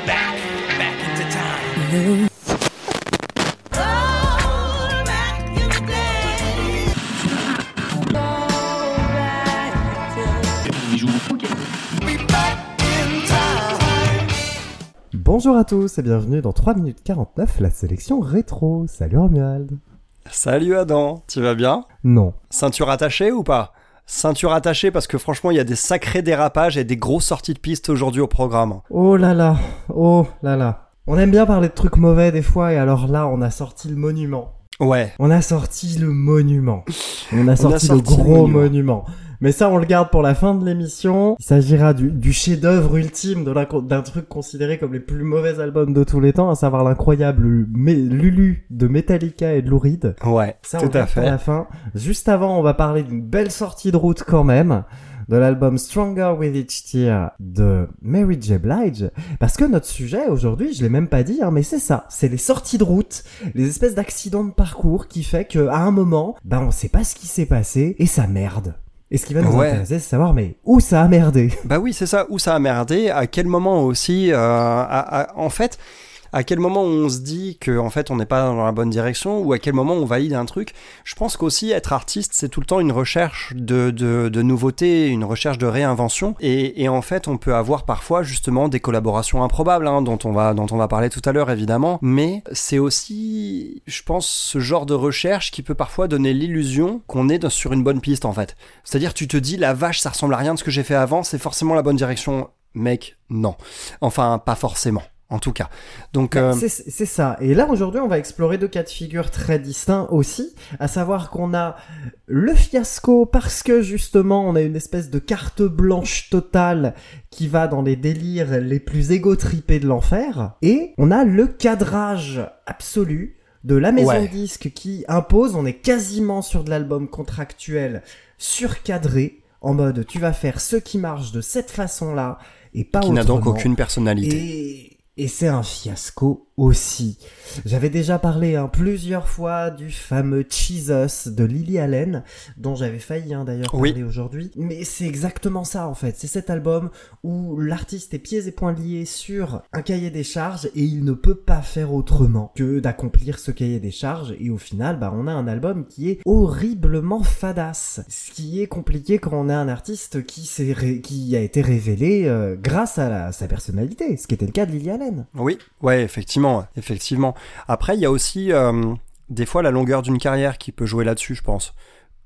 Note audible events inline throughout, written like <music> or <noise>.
me back, back into time. Bonjour à tous et bienvenue dans 3 minutes 49, la sélection rétro. Salut Romuald. Salut Adam, tu vas bien? Non. Ceinture attachée ou pas? Ceinture attachée parce que franchement il y a des sacrés dérapages et des grosses sorties de piste aujourd'hui au programme. Oh là là, oh là là. On aime bien parler de trucs mauvais des fois et alors là on a sorti le monument. Ouais. On a sorti le monument. On a sorti, sorti le gros monument. monument. Mais ça, on le garde pour la fin de l'émission. Il s'agira du, du chef-d'œuvre ultime d'un truc considéré comme les plus mauvais albums de tous les temps, à savoir l'incroyable Lulu de Metallica et de Lou Reed. Ouais, Ça, on tout à fait. la fin. Juste avant, on va parler d'une belle sortie de route quand même, de l'album Stronger With Each Tear de Mary J. Blige, parce que notre sujet aujourd'hui, je l'ai même pas dit, hein, mais c'est ça, c'est les sorties de route, les espèces d'accidents de parcours qui fait que à un moment, ben on sait pas ce qui s'est passé et ça merde. Et ce qui va nous Ouais. intéresser, c'est savoir mais où ça a merdé? Bah oui, c'est ça, où ça a merdé, à quel moment aussi, euh, à- à- en fait, à quel moment on se dit que en fait on n'est pas dans la bonne direction ou à quel moment on valide un truc? Je pense qu'aussi être artiste c'est tout le temps une recherche de, de, de nouveautés, une recherche de réinvention et, et en fait on peut avoir parfois justement des collaborations improbables hein, dont on va dont on va parler tout à l'heure évidemment, mais c'est aussi je pense ce genre de recherche qui peut parfois donner l'illusion qu'on est sur une bonne piste en fait. C'est-à-dire tu te dis la vache ça ressemble à rien de ce que j'ai fait avant, c'est forcément la bonne direction. Mec, non. Enfin, pas forcément. En tout cas. Donc, euh, C'est ça. Et là, aujourd'hui, on va explorer deux cas de figure très distincts aussi, à savoir qu'on a le fiasco parce que justement, on a une espèce de carte blanche totale qui va dans les délires les plus égotripés de l'enfer, et on a le cadrage absolu de la maison Ouais. de disques qui impose, on est quasiment sur de l'album contractuel surcadré, en mode tu vas faire ce qui marche de cette façon-là, et pas qui n'a donc aucune personnalité. Et, et c'est un fiasco aussi. J'avais déjà parlé hein, plusieurs fois du fameux Jesus de Lily Allen, dont j'avais failli hein, d'ailleurs Oui. parler aujourd'hui. Mais c'est exactement ça en fait. C'est cet album où l'artiste est pieds et poings liés sur un cahier des charges et il ne peut pas faire autrement que d'accomplir ce cahier des charges. Et au final, bah, on a un album qui est horriblement fadasse. Ce qui est compliqué quand on a un artiste qui, s'est ré- qui a été révélé euh, grâce à, la- sa personnalité, ce qui était le cas de Lily Allen. Oui, ouais, effectivement, effectivement. Après, il y a aussi euh, des fois la longueur d'une carrière qui peut jouer là-dessus, je pense.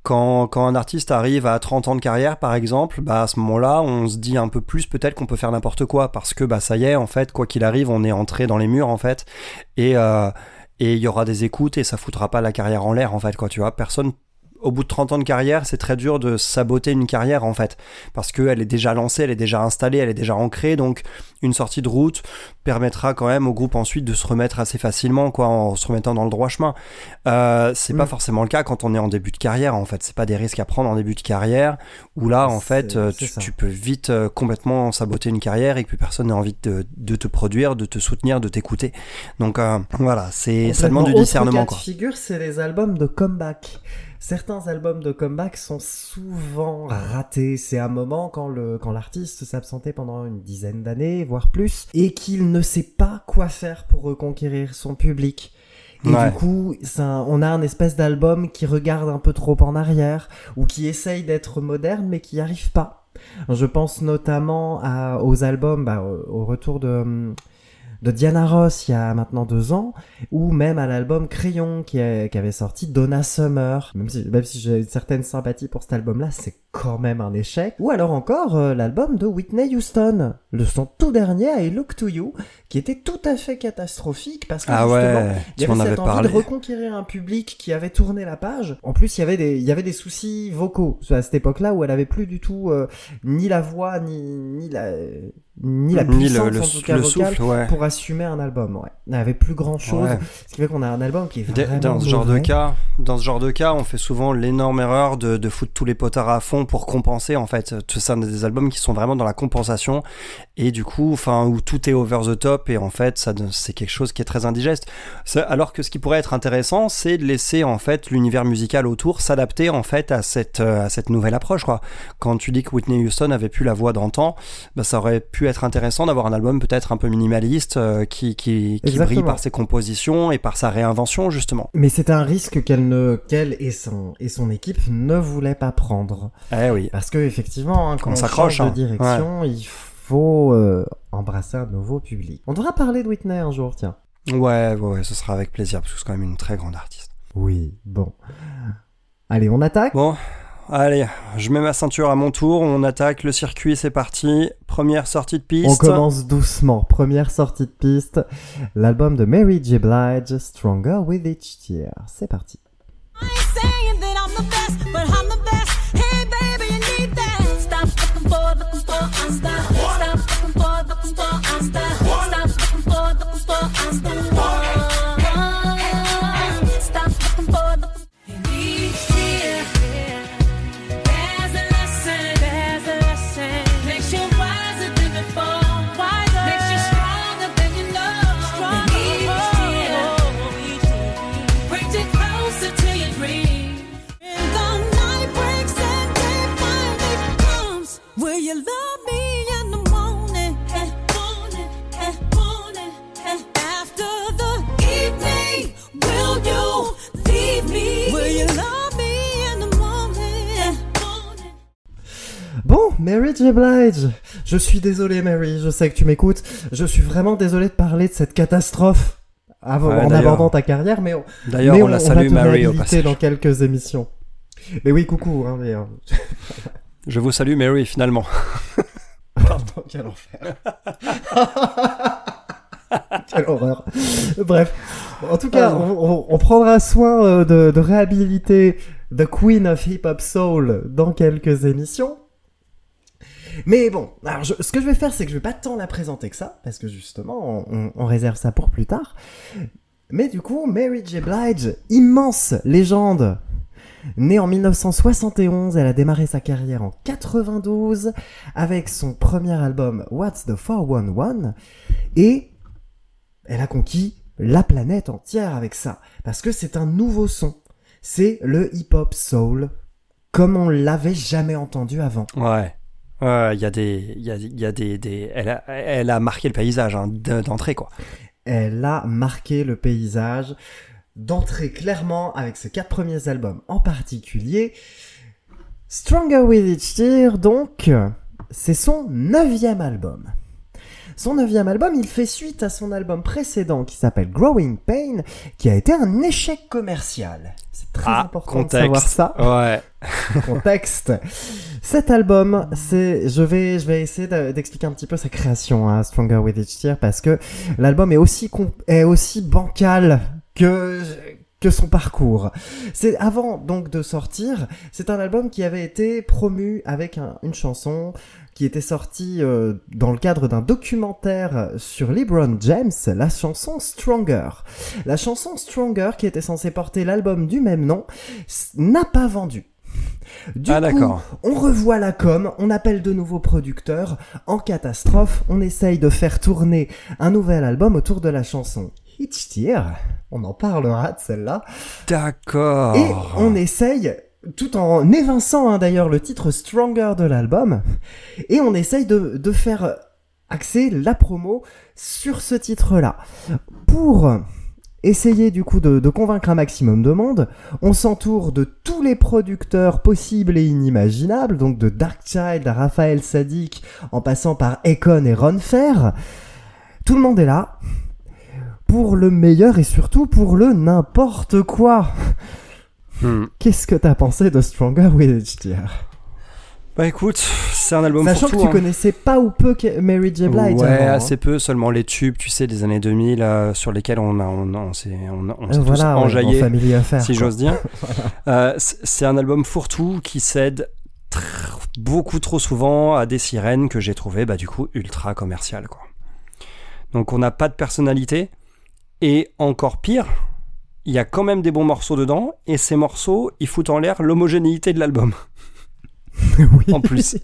Quand, quand un artiste arrive à 30 ans de carrière, par exemple, bah à ce moment-là, on se dit un peu plus peut-être qu'on peut faire n'importe quoi parce que bah ça y est, en fait, quoi qu'il arrive, on est entré dans les murs, en fait, et euh, et il y aura des écoutes et ça foutra pas la carrière en l'air, en fait, quoi. Tu vois, personne au bout de 30 ans de carrière, c'est très dur de saboter une carrière en fait, parce qu'elle est déjà lancée, elle est déjà installée, elle est déjà ancrée, donc une sortie de route permettra quand même au groupe ensuite de se remettre assez facilement, quoi, en se remettant dans le droit chemin. Euh, c'est Mm. pas forcément le cas quand on est en début de carrière, en fait, c'est pas des risques à prendre en début de carrière, où là, en fait, euh, tu, peux vite euh, complètement saboter une carrière et que plus personne n'a envie de, de te produire, de te soutenir, de t'écouter. Donc euh, voilà, c'est ça demande du discernement, Autre cas quoi. de figure, c'est les albums de comeback. Certains albums de comeback sont souvent ratés. C'est un moment quand le quand l'artiste s'absentait pendant une dizaine d'années, voire plus, et qu'il ne sait pas quoi faire pour reconquérir son public. Et Ouais. du coup, ça- on a un espèce d'album qui regarde un peu trop en arrière, ou qui essaye d'être moderne, mais qui n'y arrive pas. Je pense notamment à, aux albums, bah, au, au retour de, hum, de Diana Ross il y a maintenant deux ans, ou même à l'album Crayon qui, a- qui avait sorti Donna Summer. Même si, même si j'ai une certaine sympathie pour cet album-là, c'est quand même un échec. Ou alors encore euh, l'album de Whitney Houston, le son tout dernier I Look to You, qui était tout à fait catastrophique parce que Ah justement, ouais, il y avait cette envie parlé. de reconquérir un public qui avait tourné la page. En plus, il y avait des, il y avait des soucis vocaux à cette époque-là où elle avait plus du tout euh, ni la voix ni ni la ni la puissance le, le, en tout cas le vocale souffle, ouais. pour assumer un album. Ouais, elle avait plus grand chose, Ouais. ce qui fait qu'on a un album qui est Dans ce genre de cas, dans ce genre de cas, on fait souvent l'énorme erreur de, de foutre tous les potards à fond pour compenser en fait. Tout ça, des albums qui sont vraiment dans la compensation et du coup, enfin où tout est over the top et en fait, ça c'est quelque chose qui est très indigeste. Alors que ce qui pourrait être intéressant, c'est de laisser en fait l'univers musical autour s'adapter en fait à cette euh, à cette nouvelle approche quoi. Quand tu dis que Whitney Houston avait plus la voix d'antan, bah, ça aurait pu pu être intéressant d'avoir un album peut-être un peu minimaliste euh, qui, qui, qui brille par ses compositions et par sa réinvention justement. Mais c'est un risque qu'elle ne, qu'elle et son, et son équipe ne voulaient pas prendre. Eh oui. Parce que effectivement, hein, quand On on, s'accroche, hein. de direction, il faut euh, embrasser un nouveau public. On devra parler de Whitney un jour, tiens. Ouais, ouais, ouais, ce sera avec plaisir parce que c'est quand même une très grande artiste. Oui, bon. Allez, on attaque Bon, allez, je mets ma ceinture à mon tour, on attaque le circuit, c'est parti. Première sortie de piste. On commence doucement. Première sortie de piste, l'album de Mary J. Blige, Stronger with Each Tear. C'est parti. I Bon, Mary J. Blige. Je suis désolé, Mary. Je sais que tu m'écoutes. Je suis vraiment désolé de parler de cette catastrophe avant- Ouais, en abordant ta carrière, mais on, D'ailleurs, mais on, la va salue te Mary au réhabiliter passage. dans quelques émissions. Mais oui, coucou. Hein, mais, euh, <laughs> Je vous salue Mary finalement. <laughs> Pardon, quel enfer. <laughs> Quelle horreur. Bref, en tout cas, on, on- on prendra soin euh, de, de réhabiliter The Queen of Hip Hop Soul dans quelques émissions. Mais bon, alors ce que je vais faire, c'est que je vais pas tant la présenter que ça, parce que justement, on, on réserve ça pour plus tard. Mais du coup, Mary J. Blige, immense légende. Née en 1971, elle a démarré sa carrière en 92 avec son premier album What's the 411 et elle a conquis la planète entière avec ça parce que c'est un nouveau son. C'est le hip-hop soul comme on l'avait jamais entendu avant. Ouais. Ouais, il y a des, y y a des, elle a, elle a marqué le paysage hein, d'entrée quoi. Elle a marqué le paysage d'entrer clairement avec ses quatre premiers albums en particulier. Stronger with Each Tear, donc, c'est son neuvième album. Son neuvième album, il fait suite à son album précédent qui s'appelle Growing Pain, qui a été un échec commercial. C'est très Ah, important de savoir ça. Ouais. <laughs> Contexte. Cet album, c'est, je vais, je vais essayer de- d'expliquer un petit peu sa création, hein, Stronger with Each Tear, parce que l'album est aussi est aussi bancal que que son parcours. C'est avant donc de sortir, c'est un album qui avait été promu avec un- une chanson qui était sortie euh, dans le cadre d'un documentaire sur LeBron James, la chanson Stronger. La chanson Stronger, qui était censée porter l'album du même nom, n'a pas vendu. Du Ah, coup, on revoit la com, on appelle de nouveaux producteurs, en catastrophe, on essaye de faire tourner un nouvel album autour de la chanson Hitch Tear. On en parlera de celle-là. D'accord. Et on essaye, tout en évinçant hein, d'ailleurs le titre Stronger de l'album, et on essaye de, faire axer la promo sur ce titre-là. Pour essayer du coup de, de convaincre un maximum de monde, on s'entoure de tous les producteurs possibles et inimaginables, donc de Darkchild à Raphaël Sadik, en passant par Econ et Ron Fair. Tout le monde est là pour le meilleur et surtout pour le n'importe quoi. Hmm. Qu'est-ce que t'as pensé de Stronger with Each Tear Bah écoute, c'est un album Sachant pour que tout, tu hein. connaissais pas ou peu Mary J. Blige Ouais, avant, hein. assez peu, seulement les tubes, tu sais, des années 2000 euh, sur lesquels on a, on, on s'est, on, on Euh, s'est tous voilà, ouais, enjaillés, bon, Family Affair, si j'ose dire. <laughs> Euh, c'est un album fourre-tout qui cède tr- beaucoup trop souvent à des sirènes que j'ai trouvé, bah du coup, ultra commerciales, quoi. Donc on n'a pas de personnalité, et encore pire, il y a quand même des bons morceaux dedans, et ces morceaux, ils foutent en l'air l'homogénéité de l'album. <laughs> oui. en plus.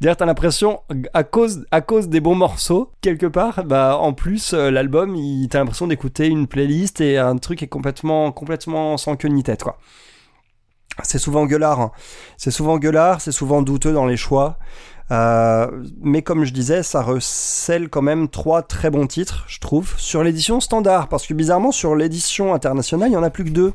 D'ailleurs, t'as l'impression, à cause, à cause des bons morceaux, quelque part, bah, en plus, euh, l'album, t'as l'impression d'écouter une playlist et un truc est complètement, complètement sans queue ni tête, quoi. C'est souvent gueulard, hein. c'est souvent gueulard, c'est souvent douteux dans les choix. Euh, mais comme je disais, ça recèle quand même trois très bons titres, je trouve, sur l'édition standard. Parce que bizarrement, sur l'édition internationale, il y en a plus que deux.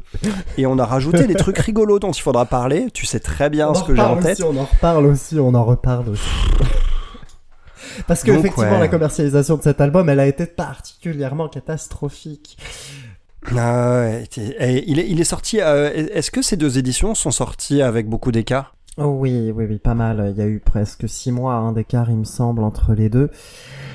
Et on a rajouté des trucs rigolos dont il faudra parler. Tu sais très bien On ce que j'ai en tête. aussi, on en reparle aussi, on en reparle aussi. <laughs> Parce que Donc, effectivement, ouais. la commercialisation de cet album, elle a été particulièrement catastrophique. Ah ouais, et- et il, est, il est sorti. euh, Est-ce que ces deux éditions sont sorties avec beaucoup d'écart? Oh oui, oui, oui, pas mal. Il y a eu presque six mois hein, d'écart, il me semble, entre les deux.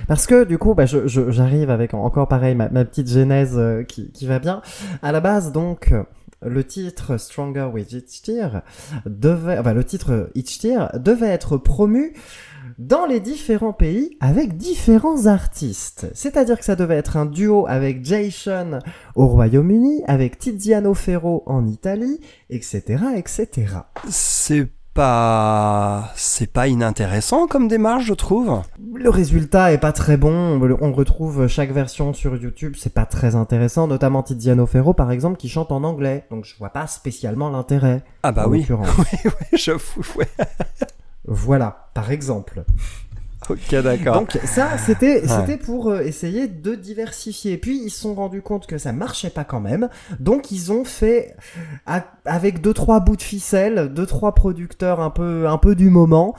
Parce que du coup, bah, j'arrive avec encore pareil ma, petite genèse euh, qui, va bien. À la base, donc, le titre Stronger with Each Tear devait, enfin, le titre Each devait être promu dans les différents pays avec différents artistes. C'est-à-dire que ça devait être un duo avec Jason au Royaume-Uni, avec Tiziano Ferro en Italie, etc., etc. pas. C'est pas inintéressant comme démarche, je trouve. Le résultat est pas très bon. On retrouve chaque version sur YouTube. C'est pas très intéressant, notamment Tiziano Ferro par exemple qui chante en anglais. Donc je vois pas spécialement l'intérêt. Ah bah oui. Ouais, ouais, j'avoue, ouais. Voilà, par exemple. Ok, d'accord. Donc ça, c'était Ouais. pour euh, essayer de diversifier. Puis ils se sont rendus compte que ça marchait pas quand même. Donc ils ont fait avec deux trois bouts de ficelle, deux trois producteurs un peu un peu du moment,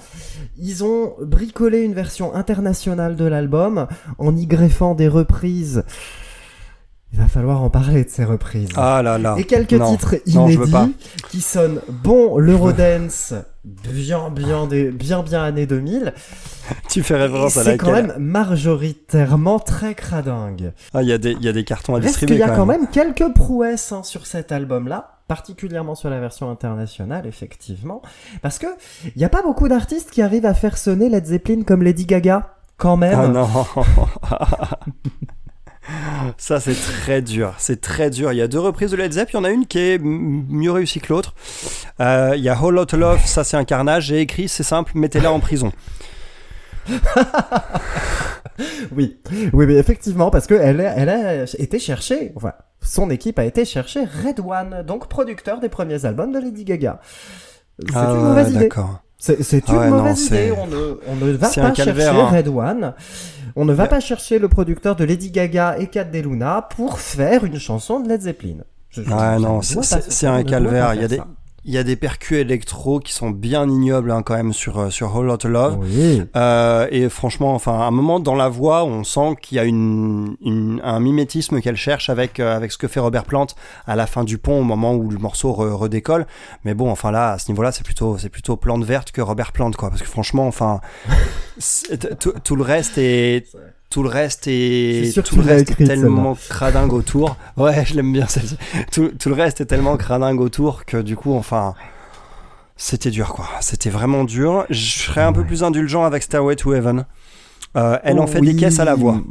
ils ont bricolé une version internationale de l'album en y greffant des reprises. Il va falloir en parler de ces reprises. Ah là là. Et quelques Non. titres Non, inédits qui sonnent bon l'Eurodance bien bien des- bien bien années 2000 <laughs> Tu fais référence à c'est laquelle quand même majoritairement très cradingue. Ah, il y, a des- il y a des cartons à distribuer. qu'il y a quand même. même quelques prouesses hein, sur cet album-là, particulièrement sur la version internationale, effectivement, parce que il n'y a pas beaucoup d'artistes qui arrivent à faire sonner Led Zeppelin comme Lady Gaga, quand même. Ah non. <laughs> Ça, c'est très dur. C'est très dur. Il y a deux reprises de Led Zepp. Il y en a une qui est mieux réussie que l'autre. Euh, Il y a Whole Lotta Love. Ça, c'est un carnage. J'ai écrit, c'est simple, mettez-la en prison. <laughs> Oui, oui, mais effectivement, parce que elle, a- elle a été chercher, enfin, son équipe a été chercher Red One, donc producteur des premiers albums de Lady Gaga. C'est Ah une ouais, mauvaise idée. C'est Ah une ouais, mauvaise idée. On ne, on ne va pas chercher hein. On ne va pas chercher le producteur de Lady Gaga et Cat Luna pour faire une chanson de Led Zeppelin. Je- je- Ouais, ça non, c'est- un calvaire. Il y a des, ça. Il y a des percus électro qui sont bien ignobles hein, quand même sur, euh, sur Whole Lotta Love. Oui. Euh, et franchement, enfin, à un moment dans la voix, on sent qu'il y a une, une- un mimétisme qu'elle cherche avec euh, avec ce que fait Robert Plant à la fin du pont, au moment où le morceau re- redécolle. Mais bon, enfin là, à ce niveau-là, c'est plutôt c'est plutôt Plante verte que Robert Plant, quoi. Parce que franchement, enfin, <laughs> tout le reste est tout le reste est tout le reste est tellement cradingue autour. Ouais, je l'aime bien celle-ci. Tout, tout le reste est tellement cradingue autour que du coup, enfin. C'était dur, quoi. C'était vraiment dur. Je serais un peu plus indulgent avec Stairway to Heaven. Euh, elle en fait des caisses à la voix.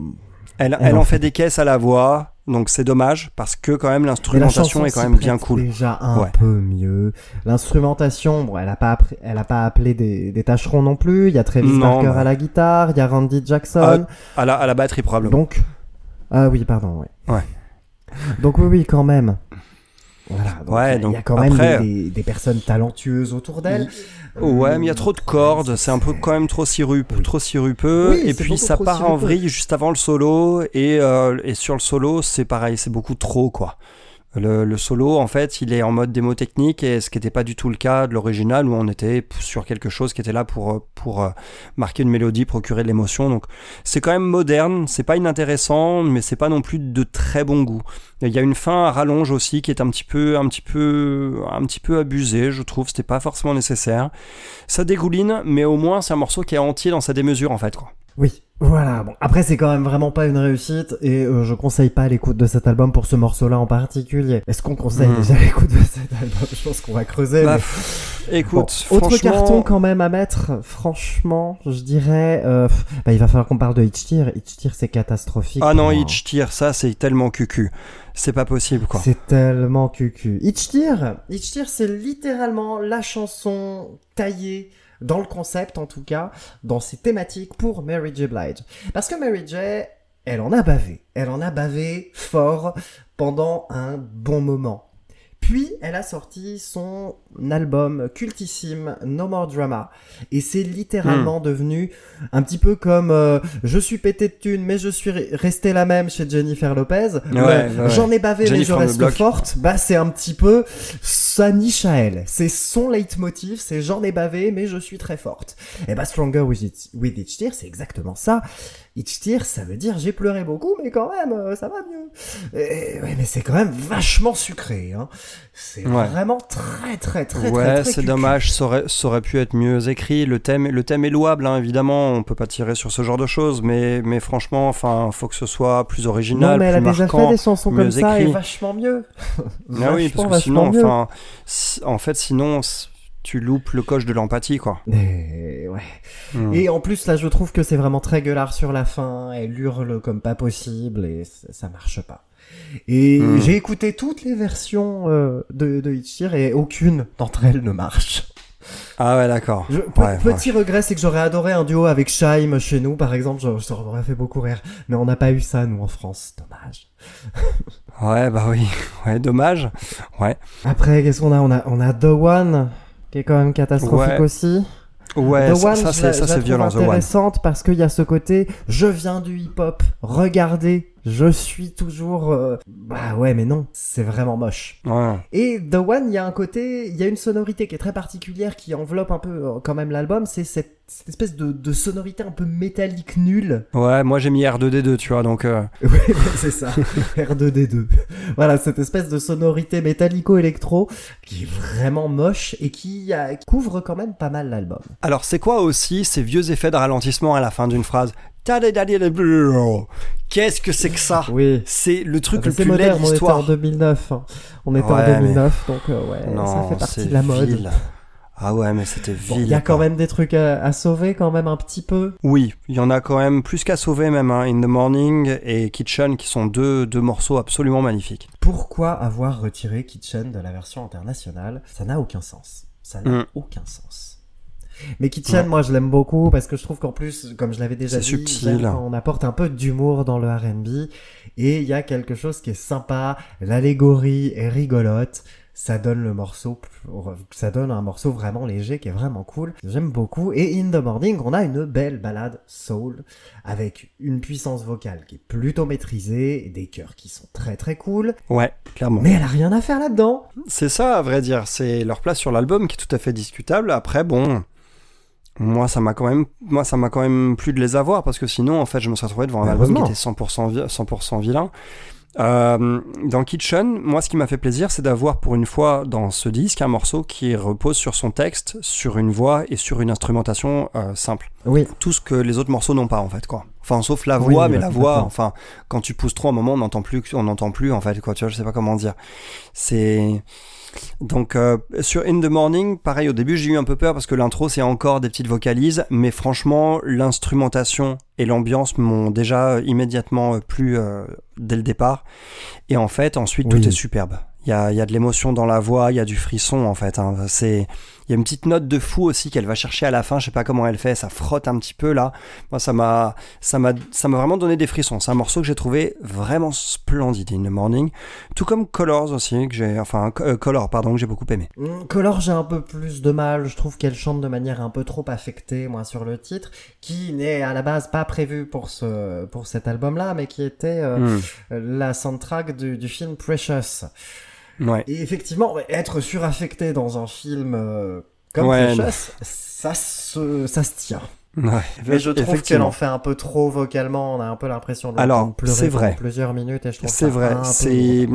Elle, elle en fait des caisses à la voix, donc c'est dommage parce que quand même l'instrumentation est quand même bien cool. Déjà un Ouais. peu mieux. L'instrumentation, bon, elle a pas, appris- elle a pas appelé des, des tâcherons non plus. Il y a Travis Non, Barker bah. à la guitare, il y a Randy Jackson. À la, à la batterie probablement. Donc, ah oui, pardon, ouais. Ouais. Donc oui, oui, quand même. Voilà. Donc, Ouais, il y a- donc il y a quand après- même des, des- des personnes talentueuses autour d'elle. Ouais, mais il y a trop de cordes, c'est un peu quand même trop sirup, Oui. trop sirupeux, Oui, et puis ça part en vrille juste avant le solo, et, euh, et sur le solo, c'est pareil, c'est beaucoup trop, quoi. Le, le solo, en fait, il est en mode démo technique, et ce qui n'était pas du tout le cas de l'original, où on était sur quelque chose qui était là pour, euh, pour euh, marquer une mélodie, procurer de l'émotion. Donc, c'est quand même moderne, c'est pas inintéressant, mais c'est pas non plus de très bon goût. Il y a une fin à rallonge aussi qui est un petit peu, un petit peu, un petit peu abusée, je trouve. C'était pas forcément nécessaire. Ça dégouline, mais au moins c'est un morceau qui est entier dans sa démesure en fait, quoi. Oui, voilà. Bon, après, c'est quand même vraiment pas une réussite et euh, je conseille pas l'écoute de cet album pour ce morceau-là en particulier. Est-ce qu'on conseille Hmm. déjà l'écoute de cet album? Je pense qu'on va creuser. Bah, mais- pff, Bon, écoute, autre carton quand même à mettre, franchement, je dirais, euh, bah, il va falloir qu'on parle de Hitch Tear. Hitch Tear, c'est catastrophique. ah non. Hitch Tear, ça c'est tellement cucu, c'est pas possible quoi. C'est tellement cucu. Hitch Tear, Hitch Tear, c'est littéralement la chanson taillée dans le concept en tout cas, dans ses thématiques pour Mary J. Blige. Parce que Mary J, elle en a bavé. Elle en a bavé fort pendant un bon moment. Puis elle a sorti son album cultissime No More Drama et c'est littéralement devenu un petit peu comme euh, je suis pété de thunes mais je suis re- restée la même chez Jennifer Lopez. Ouais, ouais, ouais. J'en ai bavé mais je reste forte. Bah c'est un petit peu sa niche à elle. C'est son leitmotiv, c'est j'en ai bavé mais je suis très forte. Et bah Stronger with, It- with Each Tear c'est exactement ça. Each Tear ça veut dire j'ai pleuré beaucoup mais quand même euh, ça va mieux. Et, ouais mais c'est quand même vachement sucré. Hein. C'est Ouais. vraiment très très très très ouais, très c'est cucu. dommage, ça aurait, ça aurait pu être mieux écrit. Le thème, le thème est louable, hein, évidemment, on peut pas tirer sur ce genre de choses, mais, mais franchement, enfin, faut que ce soit plus original, Non mais elle a déjà marquant. fait des chansons comme ça écrit. et vachement mieux. Ah oui, parce que sinon, enfin, en fait, sinon, tu loupes le coche de l'empathie, quoi. Et, ouais. Hmm. Et en plus, là, je trouve que c'est vraiment très gueulard sur la fin. Elle hurle comme pas possible et ça marche pas. Et Hmm. j'ai écouté toutes les versions euh, de, de Hitchir et aucune d'entre elles ne marche. Ah ouais, d'accord. Je- pe- Ouais, petit regret, c'est que j'aurais adoré un duo avec Shaim chez nous, par exemple. Je- Ça aurait fait beaucoup rire. Mais on n'a pas eu ça, nous, en France. Dommage. Ouais, bah oui. Ouais, dommage. Ouais. Après, qu'est-ce qu'on a? On, a on a The One, qui est quand même catastrophique Ouais. aussi. Ouais, The ça, One, ça, c'est, violent, The One. intéressante parce qu'il y a ce côté, je viens du hip-hop, regardez, je suis toujours... euh, Bah ouais, mais non, c'est vraiment moche. Ouais. Et The One, il y a un côté, il y a une sonorité qui est très particulière qui enveloppe un peu euh, quand même l'album, c'est cette, cette espèce de, de sonorité un peu métallique nulle. Ouais, moi j'ai mis R2D2, tu vois, donc. euh, <laughs> Ouais, c'est ça, R2D2. <laughs> Voilà, cette espèce de sonorité métallico-électro qui est vraiment moche et qui, euh, qui couvre quand même pas mal l'album. Alors, c'est quoi aussi ces vieux effets de ralentissement à la fin d'une phrase? Qu'est-ce que c'est que ça. C'est le truc le plus laid de moderne, on était en l'histoire. 2009. hein. On était en Ouais, 2009, donc ouais, ça fait partie de la mode. Ah ouais, mais c'était vil. Il y a quand même des trucs à, sauver quand même un petit peu. Oui, il y en a quand même plus qu'à sauver même. In the Morning et Kitchen qui sont deux, deux morceaux absolument magnifiques. Pourquoi avoir retiré Kitchen de la version internationale Ça n'a aucun sens. Ça n'a aucun sens. Mais Kitchen, Ouais. moi je l'aime beaucoup parce que je trouve qu'en plus, comme je l'avais déjà dit, subtil. on apporte un peu d'humour dans le R&B et il y a quelque chose qui est sympa, l'allégorie est rigolote. Ça donne le morceau, ça donne un morceau vraiment léger qui est vraiment cool. J'aime beaucoup. Et In the Morning, on a une belle balade soul avec une puissance vocale qui est plutôt maîtrisée, et des chœurs qui sont très très cool. Ouais, clairement. Mais elle a rien à faire là-dedans. C'est ça, à vrai dire. C'est leur place sur l'album qui est tout à fait discutable. Après, bon, moi, ça m'a quand même, moi, ça m'a quand même plu de les avoir parce que sinon, en fait, je me serais retrouvé devant un album qui était 100%, vi- 100% vilain. Euh, dans Kitchen, moi, ce qui m'a fait plaisir, c'est d'avoir pour une fois dans ce disque un morceau qui repose sur son texte, sur une voix et sur une instrumentation euh, simple. Oui. Tout ce que les autres morceaux n'ont pas, en fait, quoi. Enfin, sauf la Oui, voix, mais la voix, enfin, quand tu pousses trop, à un moment, on n'entend plus, on n'entend plus, en fait, quoi. Tu vois, je sais pas comment dire. C'est donc euh, sur In the Morning, pareil au début j'ai eu un peu peur parce que l'intro c'est encore des petites vocalises, mais franchement l'instrumentation et l'ambiance m'ont déjà immédiatement euh, plu euh, dès le départ. Et en fait ensuite Oui. tout est superbe. Il y a, il y a de l'émotion dans la voix, il y a du frisson en fait. hein. C'est, il y a une petite note de fou aussi qu'elle va chercher à la fin. Je sais pas comment elle fait, ça frotte un petit peu là. Moi ça m'a, ça m'a, ça m'a vraiment donné des frissons. C'est un morceau que j'ai trouvé vraiment splendide In the Morning, tout comme Colors aussi que j'ai, enfin euh, Color pardon que j'ai beaucoup aimé. Mm, Color, j'ai un peu plus de mal. Je trouve qu'elle chante de manière un peu trop affectée, moi, sur le titre, qui n'est à la base pas prévu pour ce, pour cet album-là, mais qui était euh, Hmm. la soundtrack du, du film Precious. Ouais. Et effectivement, être suraffecté dans un film euh, comme Ouais, Precious, ça se, ça se tient. Ouais, Mais je trouve qu'elle en fait un peu trop vocalement. On a un peu l'impression de Alors, pleurer vrai. plusieurs minutes et je trouve C'est vrai. C'est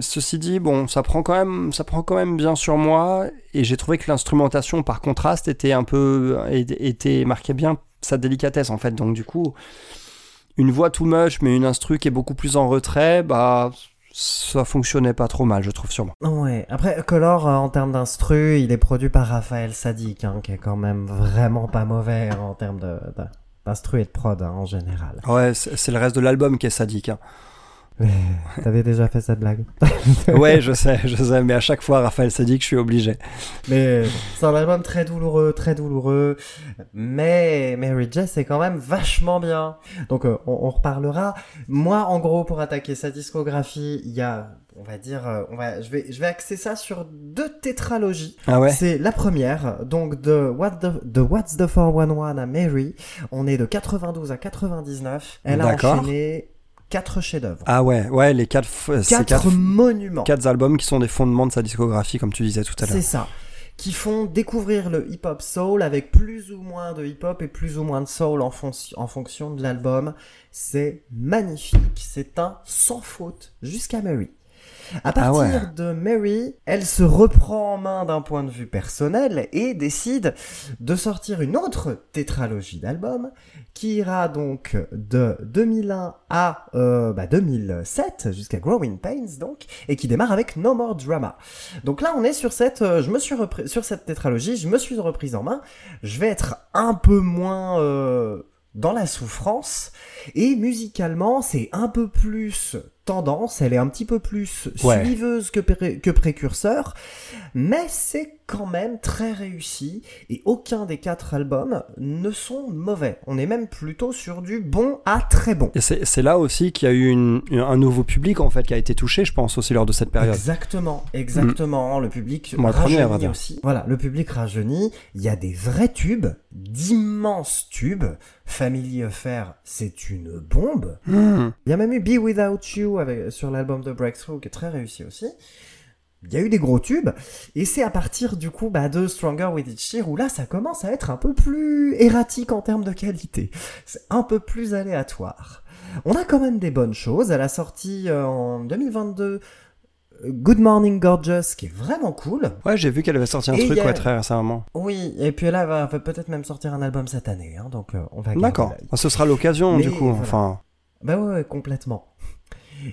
ceci dit, bon, ça prend quand même, ça prend quand même bien sur moi, et j'ai trouvé que l'instrumentation, par contraste, était un peu, était marquait bien sa délicatesse en fait. Donc du coup, une voix too much, mais une instru qui est beaucoup plus en retrait, bah ça fonctionnait pas trop mal, je trouve moi. Ouais. Après, Color, euh, en termes d'instru, il est produit par Raphaël Sadik, hein, qui est quand même vraiment pas mauvais en termes de, de- d'instru et de prod hein, en général. Ouais, c'est c'est le reste de l'album qui est sadique. <laughs> T'avais déjà fait cette blague. <laughs> Ouais, je sais, je sais, mais à chaque fois, Raphaël Sadik, je suis obligé. Mais c'est un album très douloureux, très douloureux. Mais Mary J, c'est quand même vachement bien. Donc euh, on, on reparlera. Moi, en gros, pour attaquer sa discographie, il y a on va dire, euh, on va, je vais, je vais axer ça sur deux tétralogies. Ah ouais? C'est la première, donc de, What the, de What's the 411 à Mary. On est de 92 à 99. Elle a enchaîné quatre chefs-d'œuvre. Ah ouais, ouais, les quatre, ces quatre, quatre, monuments. quatre albums qui sont des fondements de sa discographie, comme tu disais tout à l'heure. C'est ça. Qui font découvrir le hip-hop soul avec plus ou moins de hip-hop et plus ou moins de soul en, en fonction de l'album. C'est magnifique. C'est un sans faute jusqu'à Mary. À partir Ah ouais. de Mary, elle se reprend en main d'un point de vue personnel et décide de sortir une autre tétralogie d'albums qui ira donc de 2001 à euh, bah, 2007 jusqu'à Growing Pains donc et qui démarre avec No More Drama. Donc là on est sur cette euh, je me suis repris sur cette tétralogie, je me suis reprise en main. Je vais être un peu moins euh, dans la souffrance et musicalement c'est un peu plus tendance, elle est un petit peu plus Ouais. suiveuse que, pré- que précurseur, mais c'est quand même très réussi et aucun des quatre albums ne sont mauvais. On est même plutôt sur du bon à très bon. C'est là aussi qu'il y a eu une- un nouveau public en fait qui a été touché, je pense aussi lors de cette période. Exactement, exactement. Le public Moi, rajeunit aussi. Voilà, le public rajeunit. Il y a des vrais tubes, d'immenses tubes. Family Affair, c'est une bombe. Hmm. Il y a même eu Be Without You avec, sur l'album de Breakthrough qui est très réussi aussi. Il y a eu des gros tubes, et c'est à partir du coup bah, de Stronger With Each Year où là ça commence à être un peu plus erratique en termes de qualité. C'est un peu plus aléatoire. On a quand même des bonnes choses. Elle a sorti euh, en 2022 euh, Good Morning Gorgeous qui est vraiment cool. Ouais, j'ai vu qu'elle avait sorti un Et truc a- ouais, très récemment. Oui, et puis là elle va, va peut-être même sortir un album cette année, hein, donc euh, on va D'accord. Ah, Ce sera l'occasion du coup. voilà. Enfin, Bah ouais, ouais, complètement.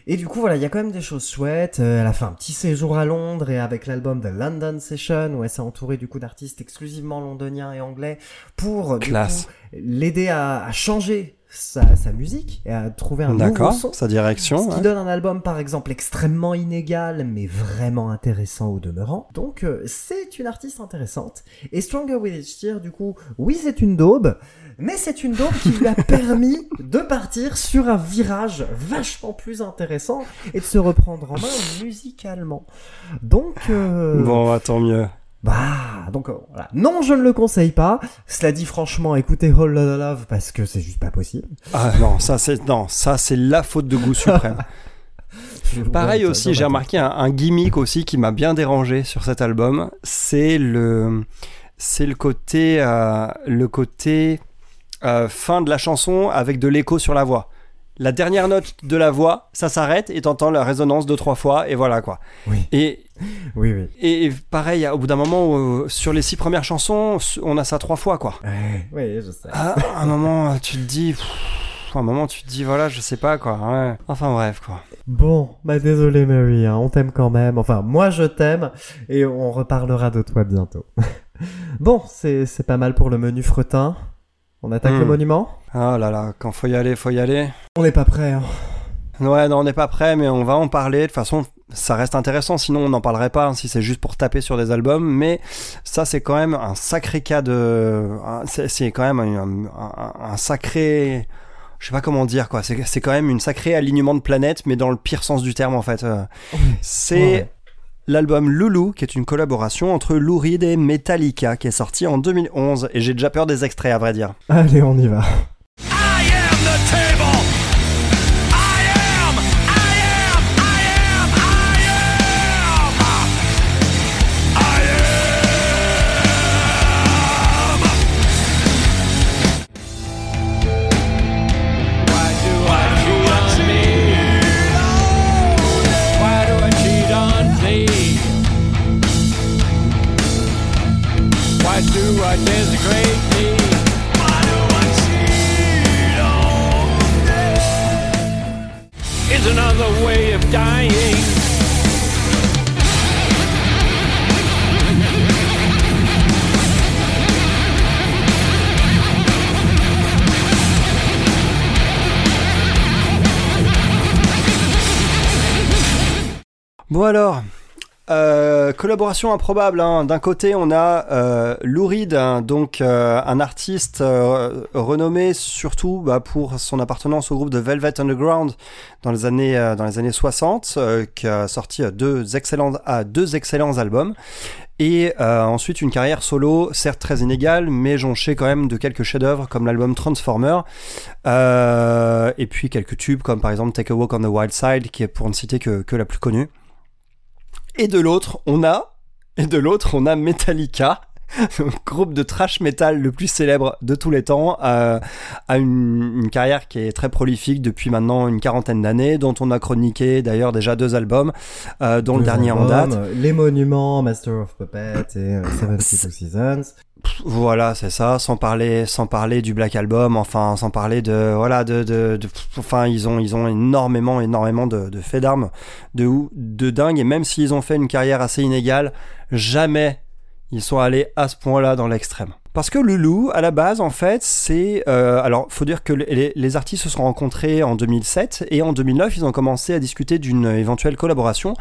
Et du coup, voilà, il y a quand même des choses chouettes. Euh, elle a fait un petit séjour à Londres et avec l'album The London Session, où elle s'est entourée du coup d'artistes exclusivement londoniens et anglais pour l'aider à, à changer sa, sa musique et à trouver un nouveau son. Sa direction. Ce qui ouais. donne un album, par exemple, extrêmement inégal, mais vraiment intéressant au demeurant. Donc, euh, c'est une artiste intéressante. Et Stronger With Each Year, du coup, oui, c'est une daube, mais c'est une daube qui lui a <laughs> permis de partir sur un virage vachement plus intéressant et de se reprendre en main <laughs> musicalement. Donc, euh, Bon, bah, tant mieux. Bah, donc euh, voilà. Non, je ne le conseille pas. Cela dit, franchement, écoutez Whole Lotta Love parce que c'est juste pas possible. Ah non, ça c'est non, ça c'est la faute de goût suprême. <laughs> Pareil aussi, j'ai remarqué un, un gimmick aussi qui m'a bien dérangé sur cet album, c'est le c'est le côté euh, le côté euh, fin de la chanson avec de l'écho sur la voix. La dernière note de la voix, ça s'arrête et t'entends la résonance deux trois fois et voilà quoi. Oui. Et <laughs> Oui, oui. et pareil, au bout d'un moment, euh, sur les six premières chansons, on a ça trois fois quoi. Oui, je sais. Ah, à un moment, tu te dis, pff, à un moment, tu te dis, voilà, je sais pas quoi. Ouais. Enfin bref quoi. Bon, bah désolé Mary, hein, on t'aime quand même. Enfin, moi je t'aime et on reparlera de toi bientôt. <laughs> bon, c'est pas mal pour le menu fretin. On attaque Hmm. le monument Ah là là, quand faut y aller, faut y aller. On n'est pas prêt. Hein. Ouais, non, on n'est pas prêt, mais on va en parler. De toute façon, ça reste intéressant, sinon on n'en parlerait pas hein, si c'est juste pour taper sur des albums. Mais ça, c'est quand même un sacré cas de. C'est quand même un, un- un sacré. Je sais pas comment dire quoi. C'est quand même une sacrée alignement de planètes, mais dans le pire sens du terme en fait. Euh, C'est ouais. L'album Loulou, qui est une collaboration entre Lou Reed et Metallica, qui est sorti en 2011. Et j'ai déjà peur des extraits, à vrai dire. Allez, on y va. Why do I desecrate thee? Why do I cheat on thee? It's another way of dying. Bon alors, Euh, collaboration improbable. hein. D'un côté, on a euh, Lou Reed, hein, donc euh, un artiste euh, renommé surtout bah, pour son appartenance au groupe de Velvet Underground dans les années euh, dans les années 60, euh, qui a sorti deux excellents à deux excellents albums. Et ensuite une carrière solo, certes très inégale, mais jonchée quand même de quelques chefs-d'œuvre comme l'album Transformer, et puis quelques tubes comme par exemple Take a Walk on the Wild Side, qui est pour ne citer que, que la plus connue. Et de l'autre, on a, et de l'autre, on a Metallica, <laughs> groupe de trash metal le plus célèbre de tous les temps, euh, a une, une carrière qui est très prolifique depuis maintenant une quarantaine d'années, dont on a chroniqué d'ailleurs déjà deux albums, euh, dont le dernier en date. Les Monuments, Master of Puppets et euh, 72 Seasons. Voilà, c'est ça. Sans parler, sans parler du Black Album, enfin, sans parler de, voilà, de, de, enfin, ils ont, ils ont énormément, énormément de, de faits d'armes, de, de dingue. Et même s'ils ont fait une carrière assez inégale, jamais ils sont allés à ce point-là dans l'extrême. Parce que Lulu, à la base, en fait, c'est... euh, alors, faut dire que les, les artistes se sont rencontrés en 2007 et en 2009, ils ont commencé à discuter d'une éventuelle collaboration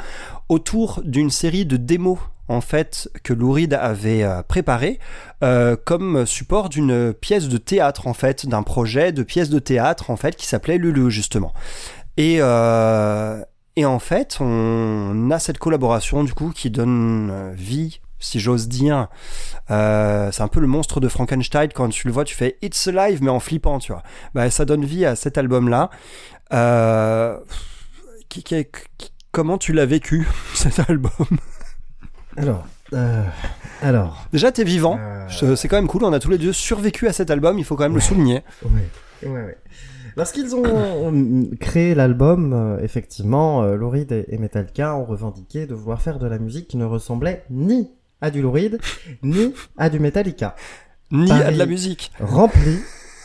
autour d'une série de démos, en fait, que Lou Reed avait euh, préparé euh, comme support d'une pièce de théâtre, en fait, d'un projet de pièce de théâtre, en fait, qui s'appelait Lulu, justement. Et... euh, et en fait, on a cette collaboration du coup qui donne vie, si j'ose dire. C'est un peu le monstre de Frankenstein quand tu le vois, tu fais It's Alive mais en flippant, tu vois. Bah, ça donne vie à cet album-là. Comment tu l'as vécu <laughs> cet album? Alors, euh, alors, Déjà, t'es vivant. euh, C'est quand même cool. On a tous les deux survécu à cet album. Il faut quand même le souligner. Ouais, ouais, ouais. Lorsqu'ils ont créé l'album, euh, effectivement, euh, Reed et et Metallica ont revendiqué de vouloir faire de la musique qui ne ressemblait ni à du Reed, <laughs> ni à du Metallica. Ni à de la musique. Rempli,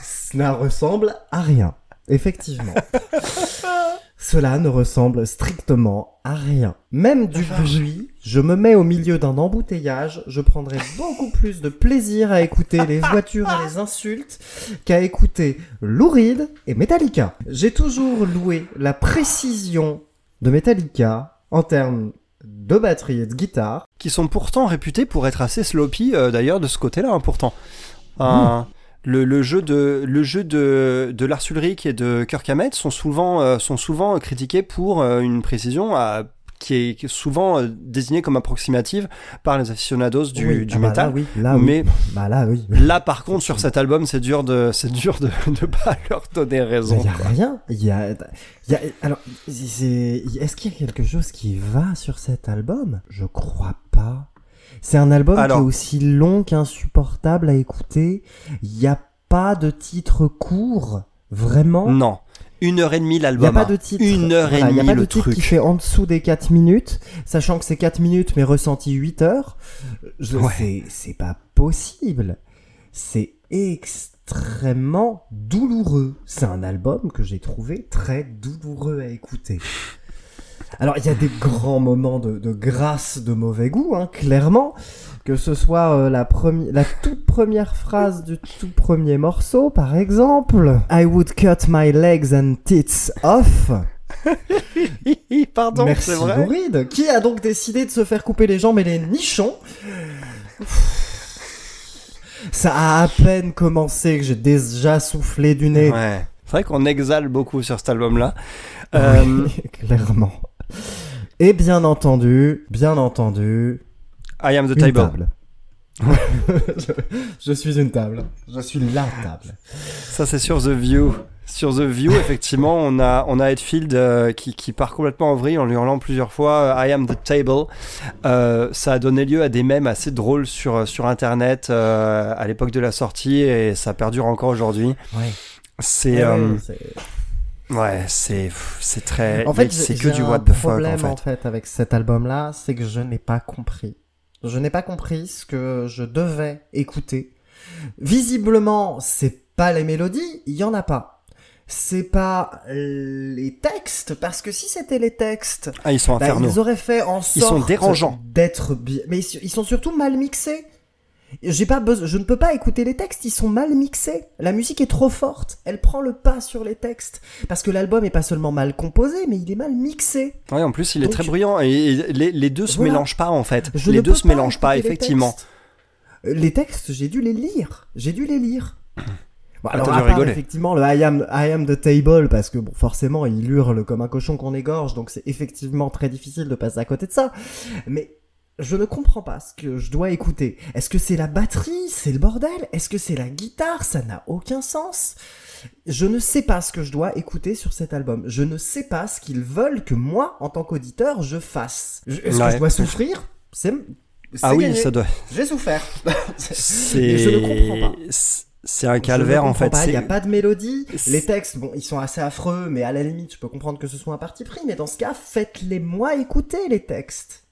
cela ressemble à rien. Effectivement. <laughs> Cela ne ressemble strictement à rien. Même du bruit, je me mets au milieu d'un embouteillage, je prendrais beaucoup plus de plaisir à écouter les <laughs> voitures et les insultes qu'à écouter Lou Reed et Metallica. J'ai toujours loué la précision de Metallica en termes de batterie et de guitare. qui sont pourtant réputés pour être assez sloppy euh, d'ailleurs de ce côté-là hein, pourtant. Un- le, le jeu de le jeu de, de Lars Ulrich et de Kirk Hammett sont souvent euh, sont souvent critiqués pour euh, une précision à- qui est souvent euh, désignée comme approximative par les aficionados du, Oui, du ah bah métal. là, oui, là, oui. Mais Bah là, oui. là par contre sur cet album c'est dur de c'est dur de <laughs> ne pas leur donner raison. Il y a quoi. rien. Il y a, y a, alors, est-ce qu'il y a quelque chose qui va sur cet album? Je crois pas. C'est un album Alors- qui est aussi long qu'insupportable à écouter. Il n'y a pas de titre court, vraiment. Non, une heure et demie Il n'y a l'album. pas de titre. Une heure et voilà, n'y a demie pas de titre truc. qui fait en dessous des 4 minutes, sachant que c'est 4 minutes mais ressenti 8 heures. Je, Ouais. c'est pas possible. C'est extrêmement douloureux. C'est un album que j'ai trouvé très douloureux à écouter. Alors, il y a des grands moments de, de grâce de mauvais goût, hein, clairement. Que ce soit euh, la, la toute première phrase du tout premier morceau, par exemple. I would cut my legs and tits off. <laughs> Pardon, Merci c'est vrai. Qui a donc décidé de se faire couper les jambes et les nichons? Ça a à peine commencé que j'ai déjà soufflé du nez. Ouais. C'est vrai qu'on exhale beaucoup sur cet album-là. Euh, <laughs> clairement. Et bien entendu, bien entendu, I am the table. table. je, <laughs> je suis une table. Je suis la table. Ça, c'est sur The View. Sur The View, <laughs> effectivement, on a, on a Hetfield euh, qui, qui part complètement en vrille en lui hurlant plusieurs fois euh, I am the table. Euh, ça a donné lieu à des mèmes assez drôles sur, sur Internet euh, à l'époque de la sortie et ça perdure encore aujourd'hui. Ouais. C'est. Ouais, euh, c'est- ouais, c'est c'est très. En fait, c'est que du what the fuck, problème en fait. avec cet album-là, c'est que je n'ai pas compris. Je n'ai pas compris ce que je devais écouter. Visiblement, c'est pas les mélodies, il y en a pas. C'est pas les textes, parce que si c'était les textes, Ah, ils sont bah, infernaux. ils auraient fait en Ils sont sorte dérangeants. d'être bien. Mais ils sont surtout mal mixés. J'ai pas besoin, je ne peux pas écouter les textes, ils sont mal mixés. La musique est trop forte, elle prend le pas sur les textes. Parce que l'album est pas seulement mal composé, mais il est mal mixé. Ouais, en plus, il est très bruyant et, et les, les deux se Voilà. mélangent pas en fait. Je les deux se mélangent pas, les effectivement. textes. Euh, Les textes, j'ai dû les lire. J'ai dû les lire. <coughs> Bon, Ah, alors, t'as à part, effectivement, le I am, I am the table, parce que bon, forcément, il hurle comme un cochon qu'on égorge, donc c'est effectivement très difficile de passer à côté de ça. Mais je ne comprends pas ce que je dois écouter. Est-ce que c'est la batterie? C'est le bordel? Est-ce que c'est la guitare? Ça n'a aucun sens. Je ne sais pas ce que je dois écouter sur cet album. Je ne sais pas ce qu'ils veulent que moi, en tant qu'auditeur, je fasse. Est-ce que je dois souffrir? C'est Ah oui, ça doit. J'ai souffert. C'est. je ne comprends pas. C'est un calvaire en fait. Il n'y a pas de mélodie. Les textes, bon, ils sont assez affreux, mais à la limite, je peux comprendre que ce soit un parti pris. Mais dans ce cas, faites-les moi écouter les textes.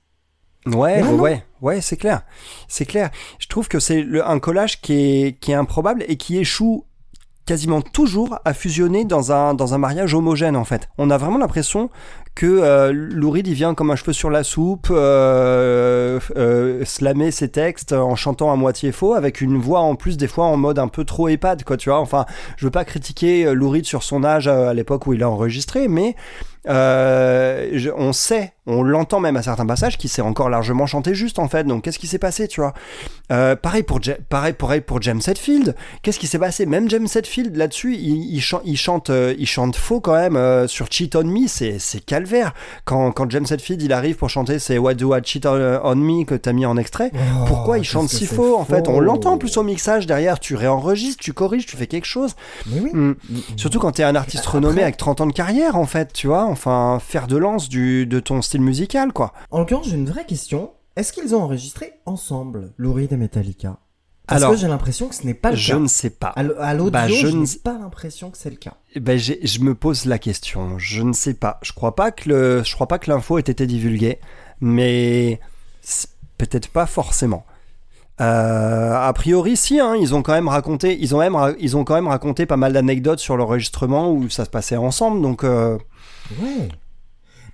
Ouais, non. ouais, ouais, c'est clair. C'est clair. Je trouve que c'est un collage qui est, qui est improbable et qui échoue quasiment toujours à fusionner dans un, dans un mariage homogène en fait. On a vraiment l'impression que euh, Lou Reed, il vient comme un cheveu sur la soupe, euh, euh, slammer ses textes en chantant à moitié faux, avec une voix en plus des fois en mode un peu trop épade, quoi, tu vois. Enfin, je veux pas critiquer euh, Lou Reed sur son âge à l'époque où il a enregistré, mais euh, je- on sait, on l'entend même à certains passages, qu'il s'est encore largement chanté juste en fait. Donc qu'est-ce qui s'est passé, tu vois? Euh, Pareil pour Ja- pareil, pareil pour James Hetfield. Qu'est-ce qui s'est passé? Même James Hetfield là-dessus, il, il, chan- il chante, euh, il chante faux quand même sur Cheat on Me. C'est c'est calvaire. Quand, quand James Hetfield il arrive pour chanter c'est What Do I Cheat on, on Me que t'as mis en extrait. Pourquoi il chante si faux en fait? On l'entend en plus au mixage derrière. Tu réenregistres, tu corriges, tu fais quelque chose. Mais oui. Hmm. Surtout quand t'es un artiste Après- renommé avec 30 ans de carrière, en fait, tu vois, enfin, faire de lance du, de ton style musical, quoi. En l'occurrence, j'ai une vraie question. Est-ce qu'ils ont enregistré ensemble, Lou Reed et Metallica? Parce Alors, que j'ai l'impression que ce n'est pas le Je cas. ne sais pas. À l'audio, Bah, je je n'ai pas l'impression que c'est le cas. Eh Ben, je me pose la question. Je ne sais pas. Je crois pas que le, je crois pas que l'info ait été divulguée, mais peut-être pas forcément. Euh, a priori, si, hein, ils ont quand même raconté, ils ont même, ils ont quand même raconté pas mal d'anecdotes sur l'enregistrement où ça se passait ensemble, donc. euh, Ouais.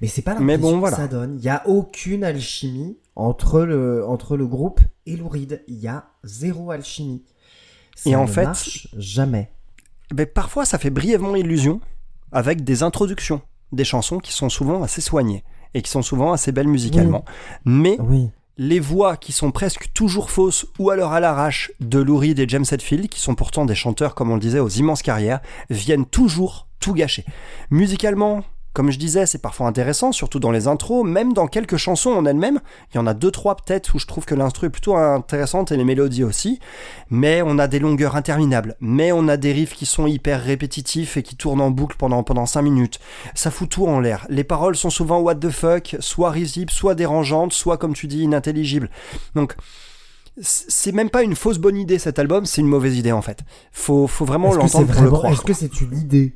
Mais c'est pas Mais l'impression bon, voilà. que ça donne. Il y a aucune alchimie entre le, entre le groupe et Lou Reed. Il y a zéro alchimie. Ça Et en ne fait- marche jamais. ben, parfois ça fait brièvement illusion avec des introductions des chansons qui sont souvent assez soignées et qui sont souvent assez belles musicalement. Mais Oui. les voix qui sont presque toujours fausses ou alors à l'arrache de Lou Reed et James Hetfield, qui sont pourtant des chanteurs, comme on le disait, aux immenses carrières, viennent toujours tout gâcher. Musicalement, comme je disais, c'est parfois intéressant, surtout dans les intros, même dans quelques chansons en elles-mêmes. Il y en a deux, trois peut-être où je trouve que l'instru est plutôt intéressante et les mélodies aussi. Mais on a des longueurs interminables. Mais on a des riffs qui sont hyper répétitifs et qui tournent en boucle pendant, pendant 5 minutes. Ça fout tout en l'air. Les paroles sont souvent what the fuck, soit risibles, soit dérangeantes, soit comme tu dis inintelligibles. Donc c'est même pas une fausse bonne idée cet album, c'est une mauvaise idée en fait. Faut, faut vraiment l'entendre pour le croire. est-ce que c'est une idée?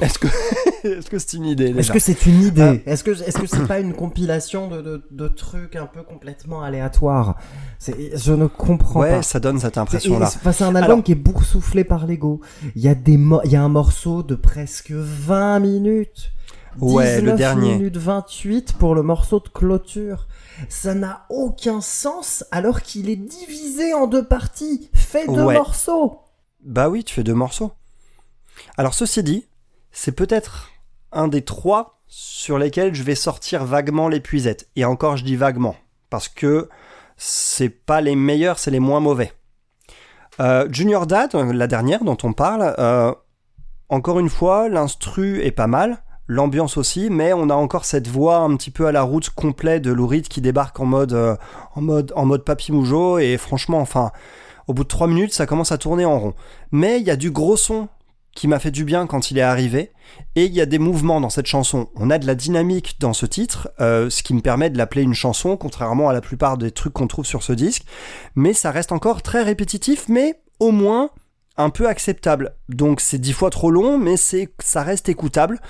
Est-ce que <laughs> est-ce que c'est une idée Est-ce que c'est une idée? Est-ce que est-ce que c'est pas une compilation de, de, de trucs un peu complètement aléatoires? C'est- Je ne comprends Ouais, pas. ça donne cette impression là. c'est un album Alors- qui est boursouflé par l'ego. Il y a des il y a un morceau de presque 20 minutes. Ouais, le 19 dernier. minutes 28 pour le morceau de clôture. Ça n'a aucun sens alors qu'il est divisé en deux parties. Fais deux Ouais. morceaux. Bah oui, tu fais deux morceaux. Alors ceci dit, c'est peut-être un des trois sur lesquels je vais sortir vaguement l'épuisette. Et encore, je dis vaguement, parce que c'est pas les meilleurs, c'est les moins mauvais. Euh, Junior Dad, la dernière dont on parle, euh, encore une fois, l'instru est pas mal, l'ambiance aussi, mais on a encore cette voix un petit peu à la route complet de Lou Reed qui débarque en mode, euh, en mode, en mode papy moujo, et franchement, enfin, au bout de trois minutes, ça commence à tourner en rond. Mais il y a du gros son qui m'a fait du bien quand il est arrivé, et il y a des mouvements dans cette chanson. On a de la dynamique dans ce titre, euh, ce qui me permet de l'appeler une chanson, contrairement à la plupart des trucs qu'on trouve sur ce disque. Mais ça reste encore très répétitif, mais au moins un peu acceptable. Donc c'est dix fois trop long, mais c'est ça reste écoutable.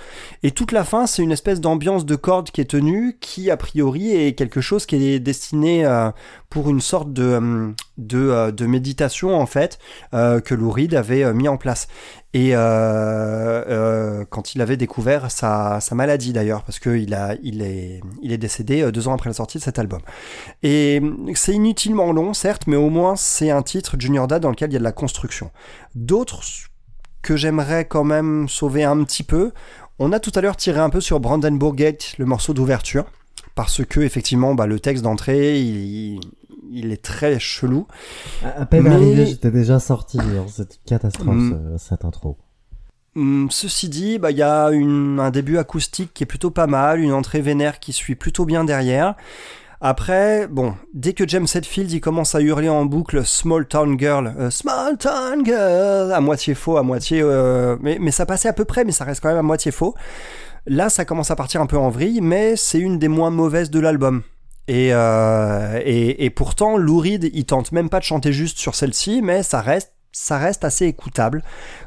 Et toute la fin, c'est une espèce d'ambiance de cordes qui est tenue, qui a priori est quelque chose qui est destiné euh, pour une sorte de, hum, de, euh, de méditation en fait euh, que Lou Reed avait euh, mis en place. Et quand il avait découvert sa, maladie d'ailleurs, parce qu'il a, il est, il est décédé deux ans après la sortie de cet album. Et c'est inutilement long, certes, mais au moins c'est un titre Junior Dad dans lequel il y a de la construction. D'autres que j'aimerais quand même sauver un petit peu, on a tout à l'heure tiré un peu sur Brandenburg Gate, le morceau d'ouverture, parce que effectivement, bah, le texte d'entrée, il, il est très chelou. À à peine Mais- arrivé, j'étais déjà sorti. hein. C'est une catastrophe, Mm. ce- cette intro. Hum, Ceci dit, bah, il y a une- un début acoustique qui est plutôt pas mal, une entrée vénère qui suit plutôt bien derrière. Après, bon, dès que James Hetfield il commence à hurler en boucle Small Town Girl, euh, Small Town Girl, à moitié faux, à moitié, euh, mais, mais ça passait à peu près, mais ça reste quand même à moitié faux. Là, ça commence à partir un peu en vrille, mais c'est une des moins mauvaises de l'album. Et, euh, et, et pourtant, Lou Reed, il tente même pas de chanter juste sur celle-ci, mais ça reste, ça reste assez écoutable,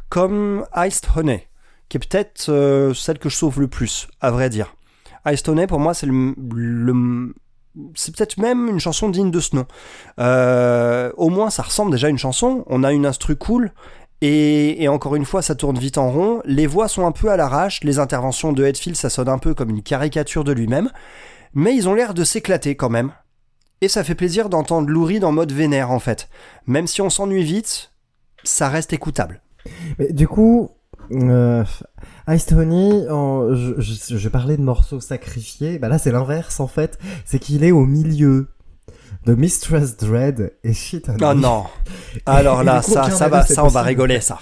comme Iced Honey, qui est peut-être euh, celle que je sauve le plus, à vrai dire. Iced Honey, pour moi, c'est le, c'est peut-être même une chanson digne de ce nom. Euh, au moins, ça ressemble déjà à une chanson. On a une instru cool. Et, et encore une fois, ça tourne vite en rond. Les voix sont un peu à l'arrache. Les interventions de Hetfield, ça sonne un peu comme une caricature de lui-même. Mais ils ont l'air de s'éclater quand même. Et ça fait plaisir d'entendre Lou Reed en mode vénère, en fait. Même si on s'ennuie vite, ça reste écoutable. Mais du coup, euh, Iced Honey, en- je, je, je parlais de morceaux sacrifiés. Bah là, c'est l'inverse en fait. C'est qu'il est au milieu de Mistress Dread et Shit on Oh non. Alors là, coup, <laughs> ça, ça va, ça, on va rigoler, ça.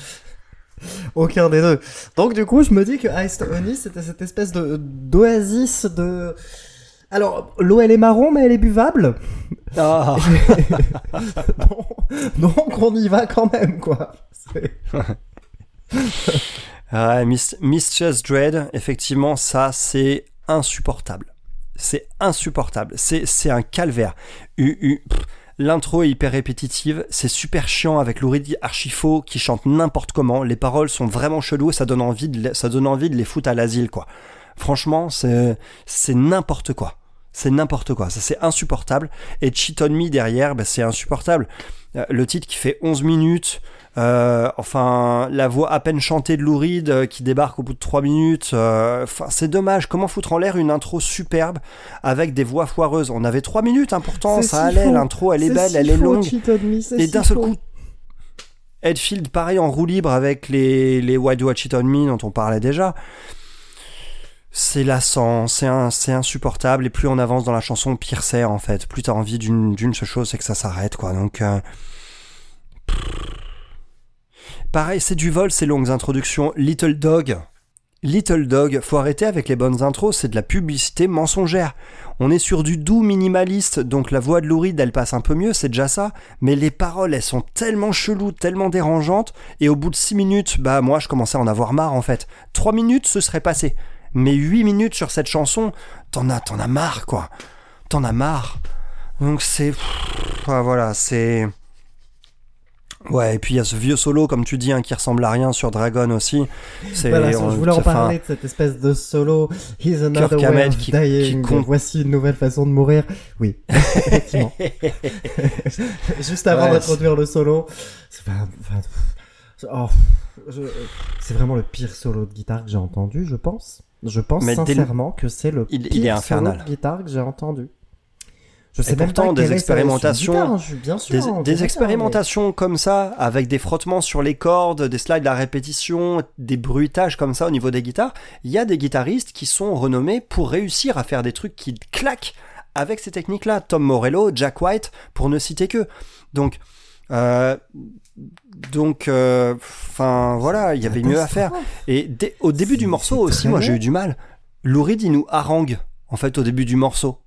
Aucun des deux. Donc du coup, je me dis que Iced Honey, c'était cette espèce de d'oasis de. Alors, l'eau elle est marron, mais elle est buvable. Ah. <laughs> donc, donc on y va quand même, quoi. <laughs> Miss, Mistress Dread, effectivement, ça, c'est insupportable. C'est insupportable. C'est, un calvaire. U- u- pff, L'intro est hyper répétitive, c'est super chiant avec Louridi Archifaux qui chante n'importe comment. Les paroles sont vraiment cheloues et ça donne envie de, les- ça donne envie de les foutre à l'asile, quoi. Franchement, c'est, c'est n'importe quoi. C'est n'importe quoi. Ça, c'est insupportable. Et Cheat on Me derrière, bah, c'est insupportable. Euh, Le titre qui fait 11 minutes, euh, enfin, la voix à peine chantée de Lou Reed euh, qui débarque au bout de 3 minutes. euh, c'est dommage. Comment foutre en l'air une intro superbe avec des voix foireuses? On avait 3 minutes, hein, pourtant, ça si allait. L'intro, elle est belle, si elle est longue. Me, Et si d'un seul coup, Edfield, pareil en roue libre avec les, les Why Do I Cheat on Me dont on parlait déjà. C'est lassant, c'est insupportable. Et plus on avance dans la chanson, pire c'est en fait. Plus t'as envie d'une, seule chose, c'est que ça s'arrête quoi. Donc. euh, Pareil, c'est du vol, ces longues introductions. Little Dog. Little Dog, faut arrêter avec les bonnes intros, c'est de la publicité mensongère. On est sur du doux minimaliste, donc la voix de Lou Reed, elle passe un peu mieux, c'est déjà ça. Mais les paroles, elles sont tellement cheloues, tellement dérangeantes, et au bout de 6 minutes, bah moi je commençais à en avoir marre en fait. 3 minutes, ce serait passé. Mais 8 minutes sur cette chanson, t'en as, t'en as marre quoi. T'en as marre. Donc c'est... ouais, voilà, c'est... Ouais, et puis il y a ce vieux solo, comme tu dis, hein, qui ressemble à rien sur Dragon aussi. C'est, Voilà, je on- voulais en parler de cette espèce de solo. He's another way of qui- dying. qui compte- Voici une nouvelle façon de mourir. Oui, <laughs> effectivement. <laughs> Juste avant Ouais, d'introduire le solo, c'est pas- enfin, oh, je- c'est vraiment le pire solo de guitare que j'ai entendu, je pense. Je pense Mais le- sincèrement que c'est le Il- pire il est infernal. de guitare que j'ai entendu. Je sais Et pourtant, pas des expérimentations- guitare, hein, je suis bien sûr. des, guitare, expérimentations comme ça, avec des frottements sur les cordes, des slides à répétition, des bruitages comme ça au niveau des guitares, il y a des guitaristes qui sont renommés pour réussir à faire des trucs qui claquent avec ces techniques-là. Tom Morello, Jack White, pour ne citer que. Donc, euh, donc, enfin voilà, il y avait mieux à faire. Et dès- au début du morceau aussi, moi j'ai eu du mal. Lou Reed, il nous harangue, en fait, au début du morceau.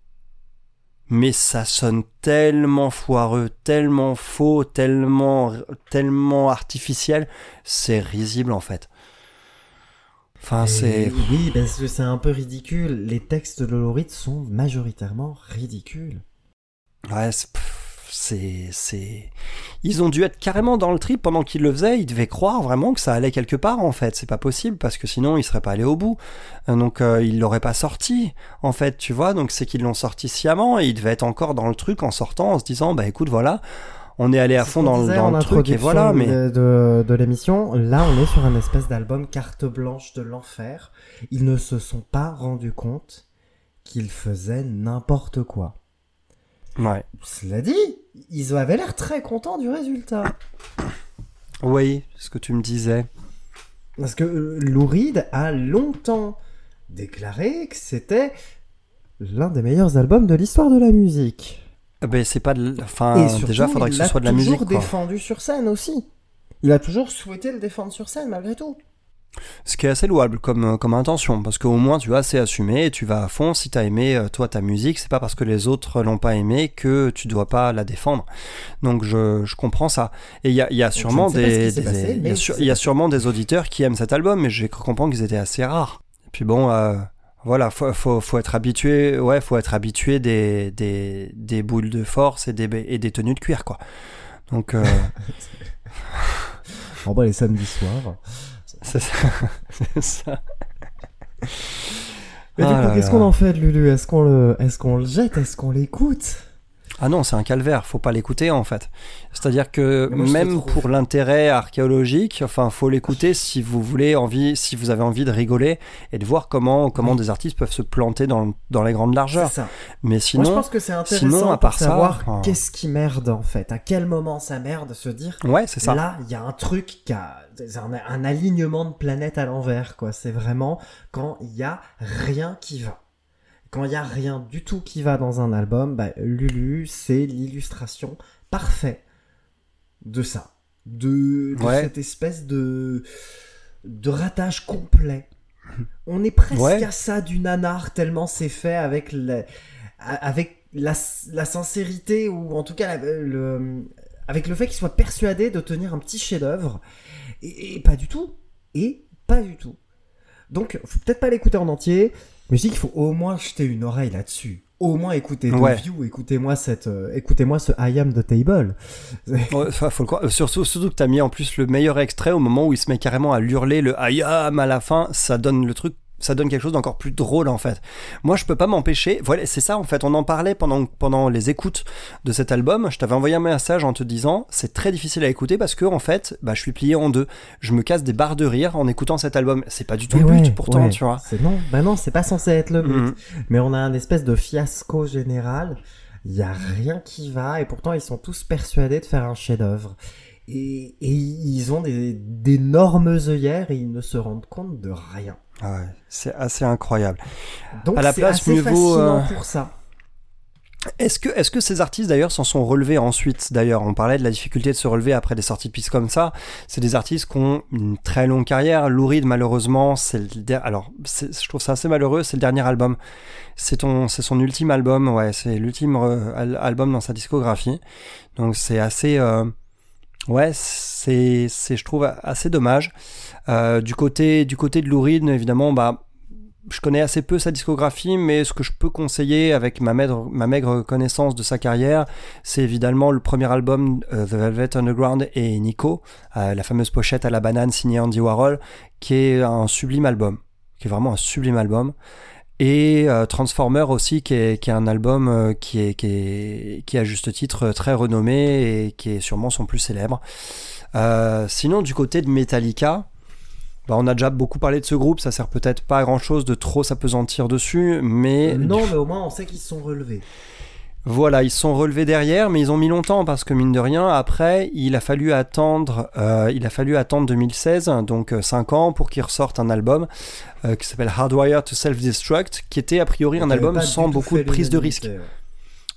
Mais ça sonne tellement foireux, tellement faux, tellement, tellement artificiel, c'est risible en fait. Enfin, c'est. Oui, parce que c'est un peu ridicule. Les textes de Lou Reed sont majoritairement ridicules. Ouais, c'est. C'est, c'est... Ils ont dû être carrément dans le trip pendant qu'ils le faisaient. Ils devaient croire vraiment que ça allait quelque part, en fait. C'est pas possible parce que sinon ils seraient pas allés au bout. Euh, Donc euh, ils l'auraient pas sorti, en fait, tu vois. Donc c'est qu'ils l'ont sorti sciemment et ils devaient être encore dans le truc en sortant, en se disant, bah écoute, voilà, on est allé à fond dans, disait dans en le truc et voilà. Mais de, de, de l'émission. Là, on est sur un espèce d'album carte blanche de l'enfer. Ils ne se sont pas rendus compte qu'ils faisaient n'importe quoi. Ouais, Cela dit, ils avaient l'air très contents du résultat. oui, ce que tu me disais. Parce que euh, Lou Reed a longtemps déclaré que c'était l'un des meilleurs albums de l'histoire de la musique. Eh Ben c'est pas, de... Et enfin surtout, déjà faudrait que il ce l'a soit de la toujours musique. Quoi. défendu sur scène aussi. Il a toujours souhaité le défendre sur scène malgré tout. Ce qui est assez louable comme, euh, comme intention, parce qu'au moins tu vois, c'est assumé et tu vas à fond. Si t'as aimé euh, toi ta musique, c'est pas parce que les autres l'ont pas aimé que tu dois pas la défendre. Donc je, je comprends ça. Et il y a, y a sûrement je des, passé, y a sur- y sûrement des auditeurs qui aiment cet album, mais j'ai cru comprendre qu'ils étaient assez rares. Et puis bon, euh, voilà, faut, faut, faut être habitué, ouais, faut être habitué des, des, des boules de force et des, et des tenues de cuir, quoi. Donc euh, <laughs> En bas, les samedis soirs. C'est ça. <laughs> c'est ça. Mais Ah du coup, là qu'est-ce qu'on en fait de Lulu? Est-ce qu'on le, est-ce qu'on le jette? Est-ce qu'on l'écoute? Ah non, c'est un calvaire, faut pas l'écouter en fait. C'est-à-dire que moi, même pour l'intérêt archéologique, enfin, faut l'écouter si vous voulez envie, si vous avez envie de rigoler et de voir comment comment des artistes peuvent se planter dans, dans les grandes largeurs. ça. Mais Moi, je sinon, pense que c'est intéressant sinon, à part savoir enfin- qu'est-ce qui merde en fait. À quel moment ça merde se dire ouais, c'est ça. Là, il y a un truc qui a un, un alignement de planètes à l'envers, quoi. C'est vraiment quand il y a rien qui va. Quand il y a rien du tout qui va dans un album, bah, Lulu, c'est l'illustration parfaite de ça. De, de Ouais. cette espèce de, de ratage complet. On est presque Ouais. à ça du nanar tellement c'est fait avec, la, la sincérité ou en tout cas la- le, avec le fait qu'il soit persuadé de tenir un petit chef-d'œuvre et, et pas du tout et pas du tout. Donc faut peut-être pas l'écouter en entier, mais je dis qu'il faut au moins jeter une oreille là-dessus. Au moins écoutez The Ouais. View, écoutez-moi cette, euh, écoutez-moi ce I Am the Table. <laughs> Ouais, faut le croire. Surtout, surtout que t'as mis en plus le meilleur extrait au moment où il se met carrément à hurler le ayam à la fin, ça donne le truc. Ça donne quelque chose d'encore plus drôle en fait. Moi je peux pas m'empêcher. Voilà, c'est ça en fait. On en parlait pendant pendant les écoutes de cet album. Je t'avais envoyé un message en te disant c'est très difficile à écouter parce que en fait, bah je suis plié en deux. Je me casse des barres de rire en écoutant cet album. C'est pas du tout Mais le but ouais, pourtant, ouais. tu vois. C'est non, bah non, c'est pas censé être le but. Mhm. Mais on a un espèce de fiasco général. Il y a rien qui va et pourtant ils sont tous persuadés de faire un chef-d'œuvre. Et, et ils ont des d'énormes œillères et ils ne se rendent compte de rien. Ah ouais, c'est assez incroyable. Donc À la place, mieux vaut, euh, pour ça. Est-ce que, est-ce que ces artistes d'ailleurs s'en sont relevés ensuite? D'ailleurs, on parlait de la difficulté de se relever après des sorties de pistes comme ça. C'est des artistes qui ont une très longue carrière. Lou Reed, malheureusement, c'est le alors je trouve ça assez malheureux. C'est le dernier album. C'est ton, c'est son ultime album. Ouais, c'est l'ultime euh, al- album dans sa discographie. Donc c'est assez, euh, ouais, c'est, c'est, je trouve assez dommage. Euh, du côté, du côté de Lou Reed, évidemment, bah je connais assez peu sa discographie, mais ce que je peux conseiller avec ma maigre, ma maigre connaissance de sa carrière, c'est évidemment le premier album euh, The Velvet Underground et Nico, euh, la fameuse pochette à la banane signée Andy Warhol, qui est un sublime album, qui est vraiment un sublime album. Et Transformer aussi, qui est, qui est un album qui, est, qui, est, qui est à juste titre très renommé et qui est sûrement son plus célèbre. Sinon, du côté de Metallica, bah, on a déjà beaucoup parlé de ce groupe, ça sert peut-être pas à grand chose de trop s'apesantir dessus, mais Non, mais au moins on sait qu'ils se sont relevés. voilà, ils se sont relevés derrière, mais ils ont mis longtemps parce que mine de rien, après, il a fallu attendre, euh, il a fallu attendre 2016, donc 5 ans, pour qu'ils ressortent un album euh, qui s'appelle Hardwire to Self-Destruct, qui était a priori un album sans beaucoup de prise de risque. ouais.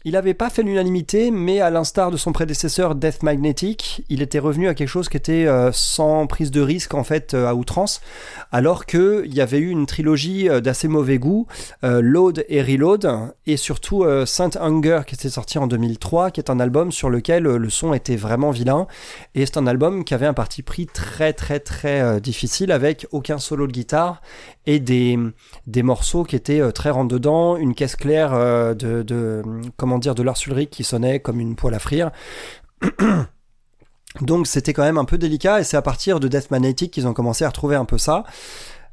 Il n'avait pas fait l'unanimité, mais à l'instar de son prédécesseur Death Magnetic, il était revenu à quelque chose qui était euh, sans prise de risque en fait euh, à outrance, alors que il y avait eu une trilogie euh, d'assez mauvais goût, Load et Reload, et surtout Saint Hunger qui était sorti en 2003, qui est un album sur lequel le son était vraiment vilain, et c'est un album qui avait un parti pris très très très difficile avec aucun solo de guitare et des morceaux qui étaient très rentre dedans, une caisse claire de, de comment dire de Lars Ulrich qui sonnait comme une poêle à frire. <clears throat> Donc c'était quand même un peu délicat et c'est à partir de Death Magnetic qu'ils ont commencé à retrouver un peu ça.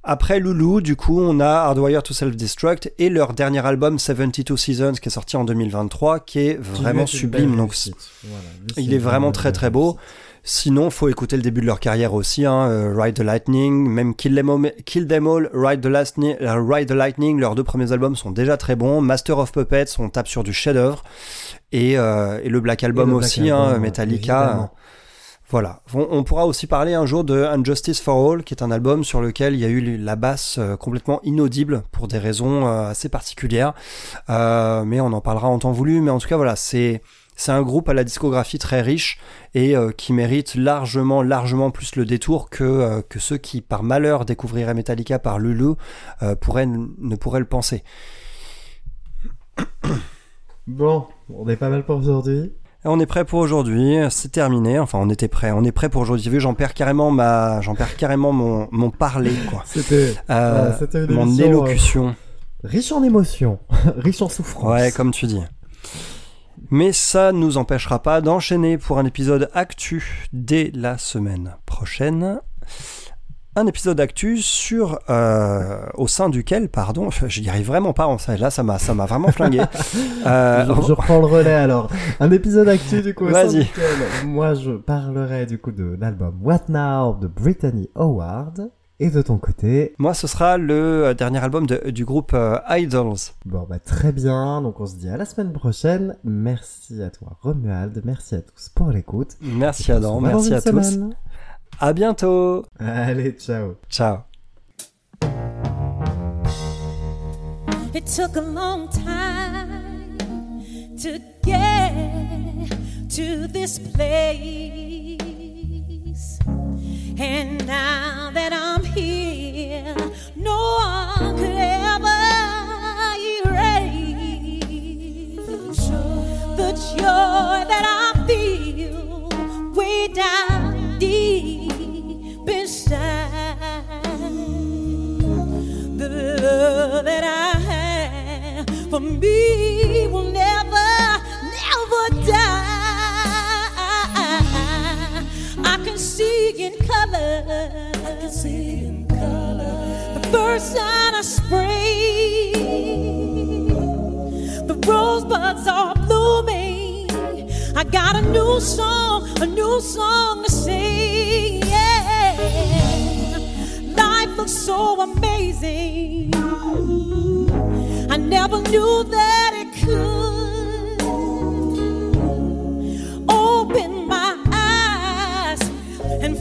Après Lulu, du coup, on a Hardwire to Self-Destruct et leur dernier album 72 Seasons qui est sorti en 2023 qui est vraiment sublime. Donc. Voilà, il est vraiment très très beau. réussite. Sinon, faut écouter le début de leur carrière aussi, hein, euh, Ride the Lightning, même Kill Them All, Kill Them All Ride, the Last, euh, Ride the Lightning, leurs deux premiers albums sont déjà très bons. Master of Puppets, on tape sur du chef-d'œuvre. Et, euh, et le Black Album le Black aussi, hein, Metallica. évidemment. voilà. On, on pourra aussi parler un jour de Unjustice for All, qui est un album sur lequel il y a eu la basse complètement inaudible pour des raisons assez particulières. Euh, mais on en parlera en temps voulu. Mais en tout cas, voilà, c'est c'est un groupe à la discographie très riche et euh, qui mérite largement, largement plus le détour que, euh, que ceux qui, par malheur, découvriraient Metallica par Lulu euh, pourraient, ne pourraient le penser. <coughs> Bon, on est pas mal pour aujourd'hui. On est prêt pour aujourd'hui, c'est terminé. Enfin, on était prêt, on est prêt pour aujourd'hui. J'en perds carrément ma, j'en perds carrément mon, mon parler, quoi. <laughs> C'était Euh, mon euh, élocution. riche en émotions, <laughs> riche en souffrance. Ouais, comme tu dis. Mais ça nous empêchera pas d'enchaîner pour un épisode actu dès la semaine prochaine. Un épisode actu sur euh, au sein duquel, pardon, <laughs> j'y arrive vraiment pas en ça. Là, ça m'a, ça m'a vraiment flingué. <laughs> Euh, je, je reprends le relais alors. Un épisode actu du coup. au sein Vas-y. duquel Moi, je parlerai du coup de l'album What Now de Brittany Howard. Et de ton côté, Moi, ce sera le euh, dernier album de- du groupe euh, Idols. bon bah très bien. Donc on se dit à la semaine prochaine. Merci à toi Romuald. Merci à tous pour l'écoute. Merci se Adam, merci à tous. À bientôt. Allez, ciao. Ciao. It took a long time to get to this place. And now that I'm here, no one could ever erase the joy that I feel way down deep inside the love that I have for me will never, never die. Can see in color. I can see in color. The first sign of spring. The rosebuds are blooming. I got a new song, a new song to sing. Yeah. Life looks so amazing. I never knew that it could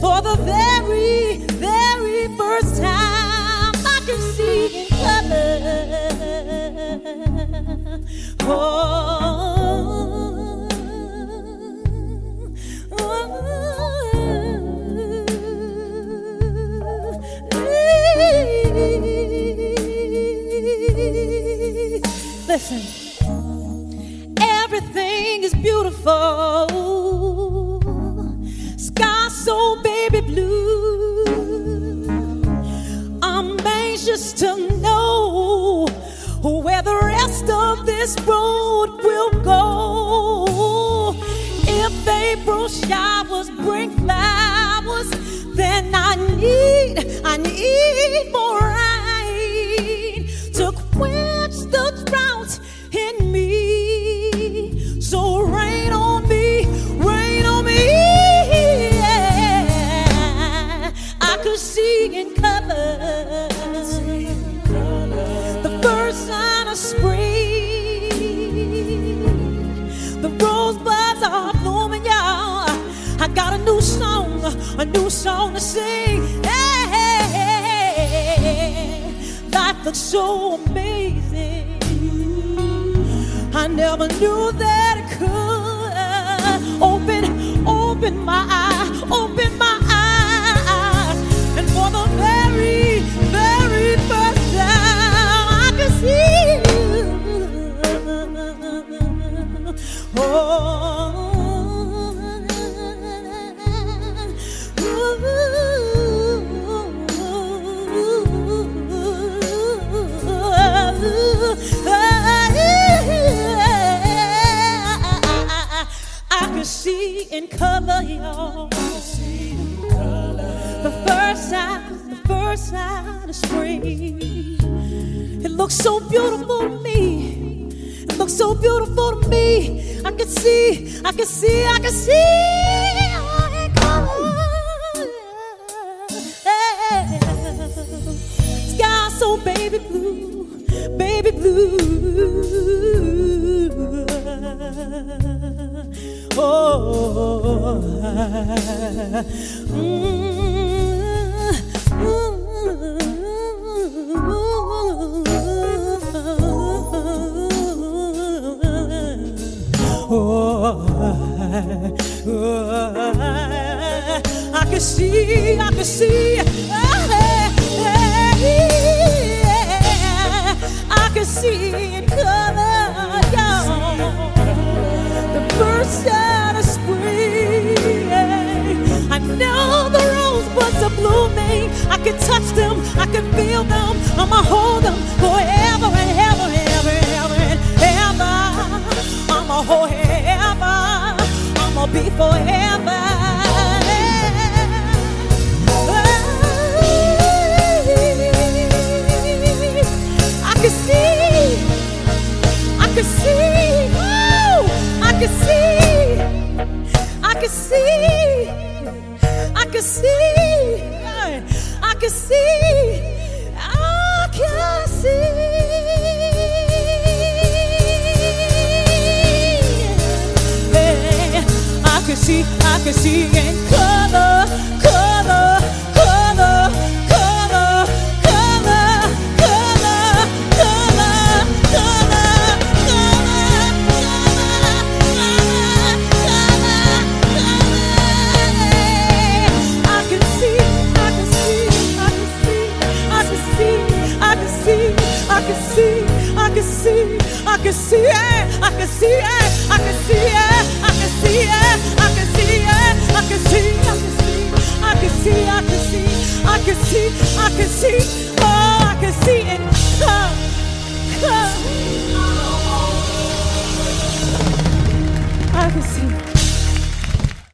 for the very, very first time, I can see in color. Oh, oh, Listen, everything is beautiful. This road will go. If April showers sing. Hey, life looks so amazing. I never knew that it could open, open my eyes, open oh, y'all. The first sign of spring. It looks so beautiful to me. It looks so beautiful to me. I can see, I can see, I can see. so baby blue, baby blue. Oh, mm. I can see, I can see, I can see color, y'all. The first sign of spring. I know the rosebuds are blooming. I can touch them, I can feel them. I'ma hold them forever and ever, ever, ever, and ever. I'ma hold. I'ma be forever. Oh, I can see. I can see, oh, I can see, I can see, I can see, I can see, can see in color, color, color, color, color, color, color, color, I can see, I can see, I can see, I can see, I can see, I can see, I can see, I can see I can see I can see, I can see, I can see, I can see, I can see, oh, I can see. I can see.